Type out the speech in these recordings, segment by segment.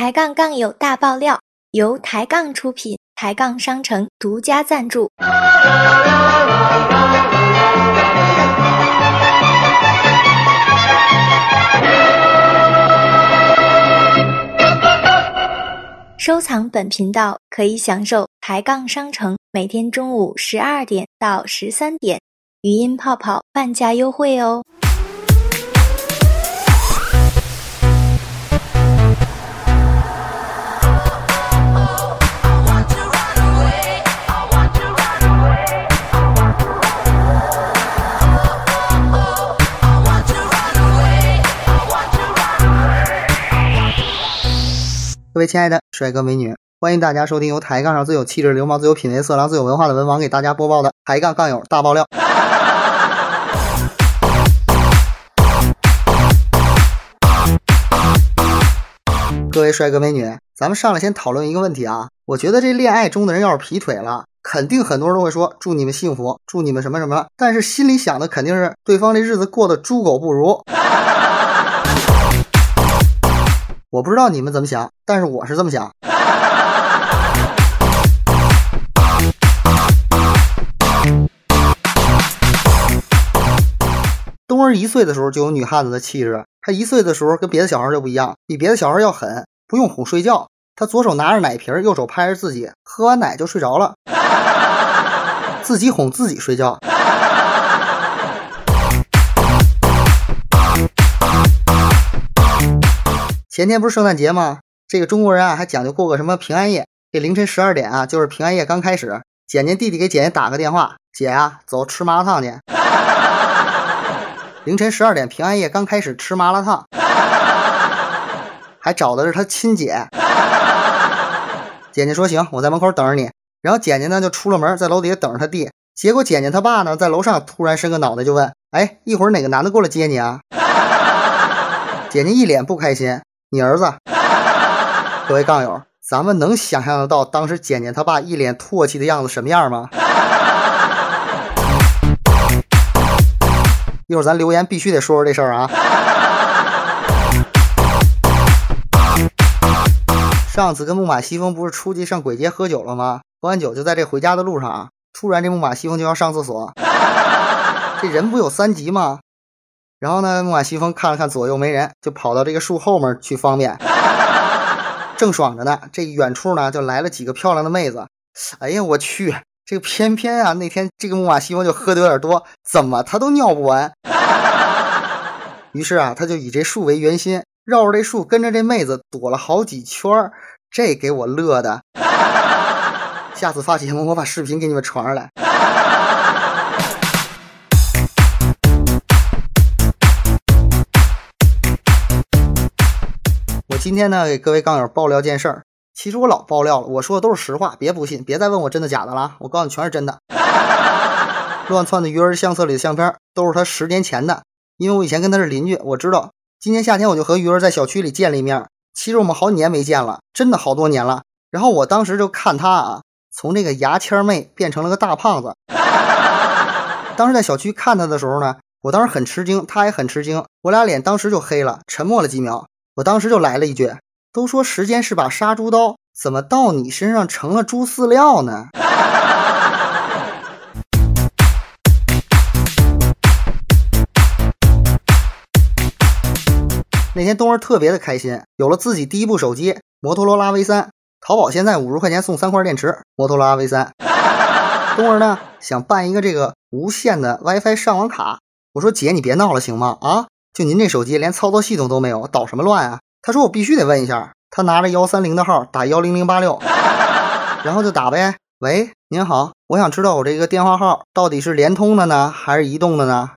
抬杠杠友大爆料，由抬杠出品，抬杠商城独家赞助。收藏本频道可以享受抬杠商城每天中午十二点到十三点语音泡泡半价优惠哦。各位亲爱的帅哥美女，欢迎大家收听由抬杠上最有气质、流氓最有品味、色狼最有文化的文王给大家播报的抬杠杠友大爆料。各位帅哥美女，咱们上来先讨论一个问题啊。我觉得这恋爱中的人要是劈腿了，肯定很多人都会说祝你们幸福，祝你们什么什么，但是心里想的肯定是对方这日子过得猪狗不如。我不知道你们怎么想，但是我是这么想。冬儿一岁的时候就有女汉子的气质，她一岁的时候跟别的小孩就不一样，比别的小孩要狠，不用哄睡觉，她左手拿着奶瓶，右手拍着自己，喝完奶就睡着了，自己哄自己睡觉。前天不是圣诞节吗？这个中国人啊还讲究过个什么平安夜。这凌晨十二点啊，就是平安夜刚开始。简简弟弟给简简打个电话，姐啊，走吃麻辣烫去。凌晨十二点，平安夜刚开始吃麻辣烫，还找的是他亲姐。简简说行，我在门口等着你。然后简简呢就出了门，在楼底下等着他弟。结果简简他爸呢在楼上突然伸个脑袋就问：“哎，一会儿哪个男的过来接你啊？” 简简一脸不开心。你儿子，各位杠友，咱们能想象得到当时简简他爸一脸唾弃的样子什么样吗？一会儿咱留言必须得说说这事儿啊！上次跟木马西风不是出去上鬼街喝酒了吗？喝完酒就在这回家的路上啊，突然这木马西风就要上厕所，这人不有三急吗？然后呢，木马西风看了看左右没人，就跑到这个树后面去方便。正爽着呢，这远处呢就来了几个漂亮的妹子。哎呀，我去，这个偏偏啊，那天这个木马西风就喝的有点多，怎么他都尿不完。于是啊，他就以这树为圆心，绕着这树跟着这妹子躲了好几圈儿，这给我乐的。下次发节目，我把视频给你们传上来。今天呢，给各位杠友爆料件事儿。其实我老爆料了，我说的都是实话，别不信，别再问我真的假的了。我告诉你，全是真的。乱窜的鱼儿相册里的相片都是他十年前的，因为我以前跟他是邻居，我知道。今年夏天我就和鱼儿在小区里见了一面。其实我们好几年没见了，真的好多年了。然后我当时就看他啊，从这个牙签妹变成了个大胖子。当时在小区看他的时候呢，我当时很吃惊，他也很吃惊，我俩脸当时就黑了，沉默了几秒。我当时就来了一句：“都说时间是把杀猪刀，怎么到你身上成了猪饲料呢？” 那天冬儿特别的开心，有了自己第一部手机摩托罗拉 V 三，淘宝现在五十块钱送三块电池，摩托罗拉 V 三。冬儿呢想办一个这个无线的 WiFi 上网卡，我说姐你别闹了行吗？啊？就您这手机连操作系统都没有，捣什么乱啊？他说我必须得问一下。他拿着幺三零的号打幺零零八六，然后就打呗。喂，您好，我想知道我这个电话号到底是联通的呢，还是移动的呢？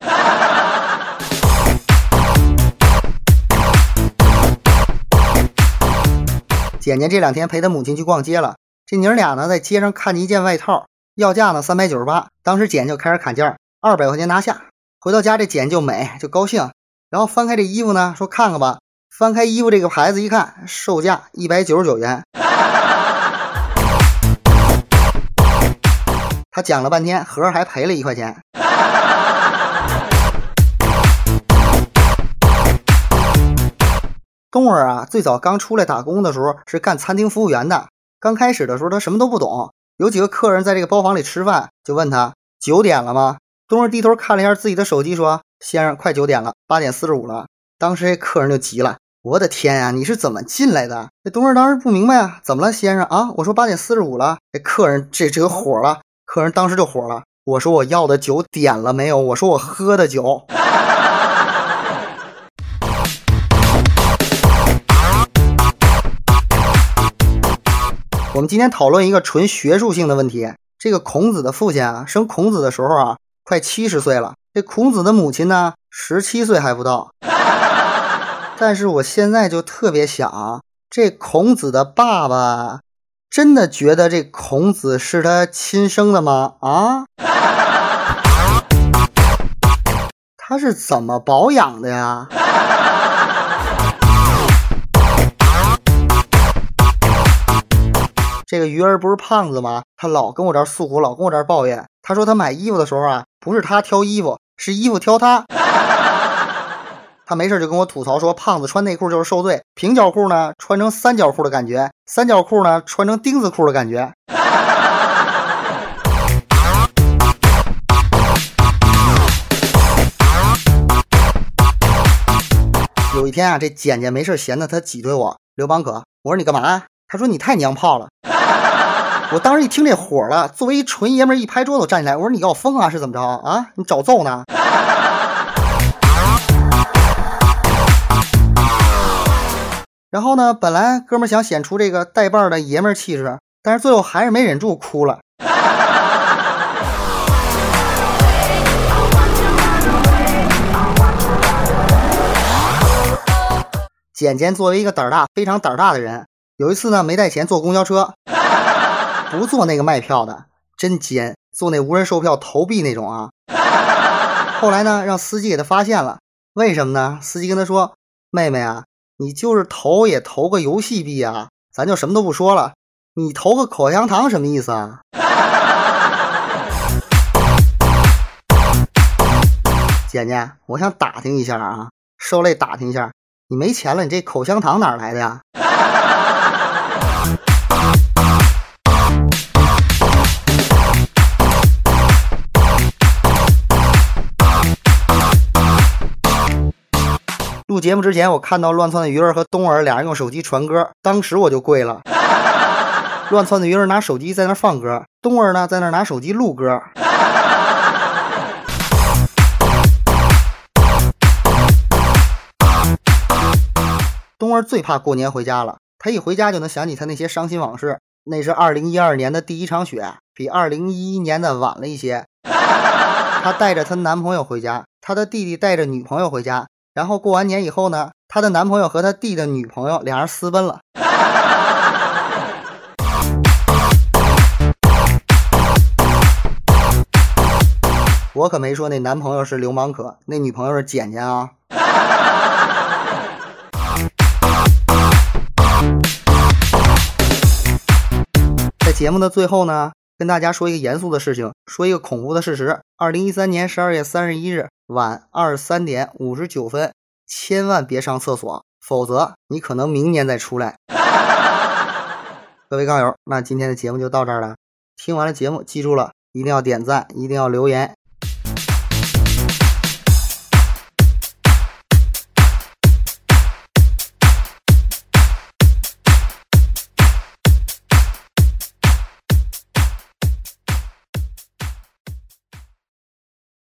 简简这两天陪他母亲去逛街了，这娘俩呢在街上看见一件外套，要价呢三百九十八。当时简就开始砍价，二百块钱拿下。回到家这简就美就高兴。然后翻开这衣服呢，说看看吧。翻开衣服这个牌子一看，售价一百九十九元。他讲了半天，盒还赔了一块钱。东儿啊，最早刚出来打工的时候是干餐厅服务员的。刚开始的时候他什么都不懂，有几个客人在这个包房里吃饭，就问他九点了吗？东儿低头看了一下自己的手机，说：“先生，快九点了，八点四十五了。”当时这客人就急了：“我的天呀，你是怎么进来的？”这东儿当时不明白啊，怎么了，先生啊？我说八点四十五了。这客人这这个火了，客人当时就火了。我说我要的酒点了没有？我说我喝的酒。我们今天讨论一个纯学术性的问题。这个孔子的父亲啊，生孔子的时候啊，快七十岁了。这孔子的母亲呢，十七岁还不到。但是我现在就特别想，这孔子的爸爸真的觉得这孔子是他亲生的吗？啊？他是怎么保养的呀？这个鱼儿不是胖子吗？他老跟我这儿诉苦，老跟我这儿抱怨。他说他买衣服的时候啊，不是他挑衣服，是衣服挑他。他没事就跟我吐槽说，胖子穿内裤就是受罪，平角裤呢穿成三角裤的感觉，三角裤呢穿成钉子裤的感觉。有一天啊，这简简没事闲的，他挤兑我刘邦可。我说你干嘛？他说你太娘炮了。我当时一听这火了，作为一纯爷们一拍桌子站起来，我说你要疯啊，是怎么着啊？你找揍呢？然后呢，本来哥们想显出这个带把的爷们气质，但是最后还是没忍住哭了。简简作为一个胆大、非常胆大的人，有一次呢没带钱坐公交车，不做那个卖票的，真奸，做那无人售票投币那种啊。后来呢让司机给他发现了，为什么呢？司机跟他说：“妹妹啊，你就是投也投个游戏币啊，咱就什么都不说了。你投个口香糖什么意思啊？” 姐姐，我想打听一下啊，受累打听一下。你没钱了，你这口香糖哪来的呀？录节目之前，我看到乱窜的鱼儿和东儿俩人用手机传歌，当时我就跪了。乱窜的鱼儿拿手机在那放歌，东儿呢在那拿手机录歌。东儿最怕过年回家了，他一回家就能想起他那些伤心往事。那是二零一二年的第一场雪，比二零一一年的晚了一些。她带着她男朋友回家，她的弟弟带着女朋友回家。然后过完年以后呢，她的男朋友和她弟的女朋友俩人私奔了。我可没说那男朋友是流氓可，那女朋友是简简啊。在节目的最后呢，跟大家说一个严肃的事情，说一个恐怖的事实：二零一三年十二月三十一日晚二十三点五十九分，千万别上厕所，否则你可能明年再出来。各位杠友，那今天的节目就到这儿了。听完了节目，记住了，一定要点赞，一定要留言，